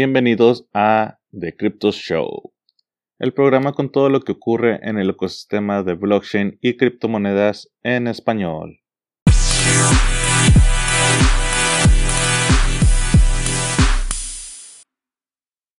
Bienvenidos a The Crypto Show, el programa con todo lo que ocurre en el ecosistema de blockchain y criptomonedas en español.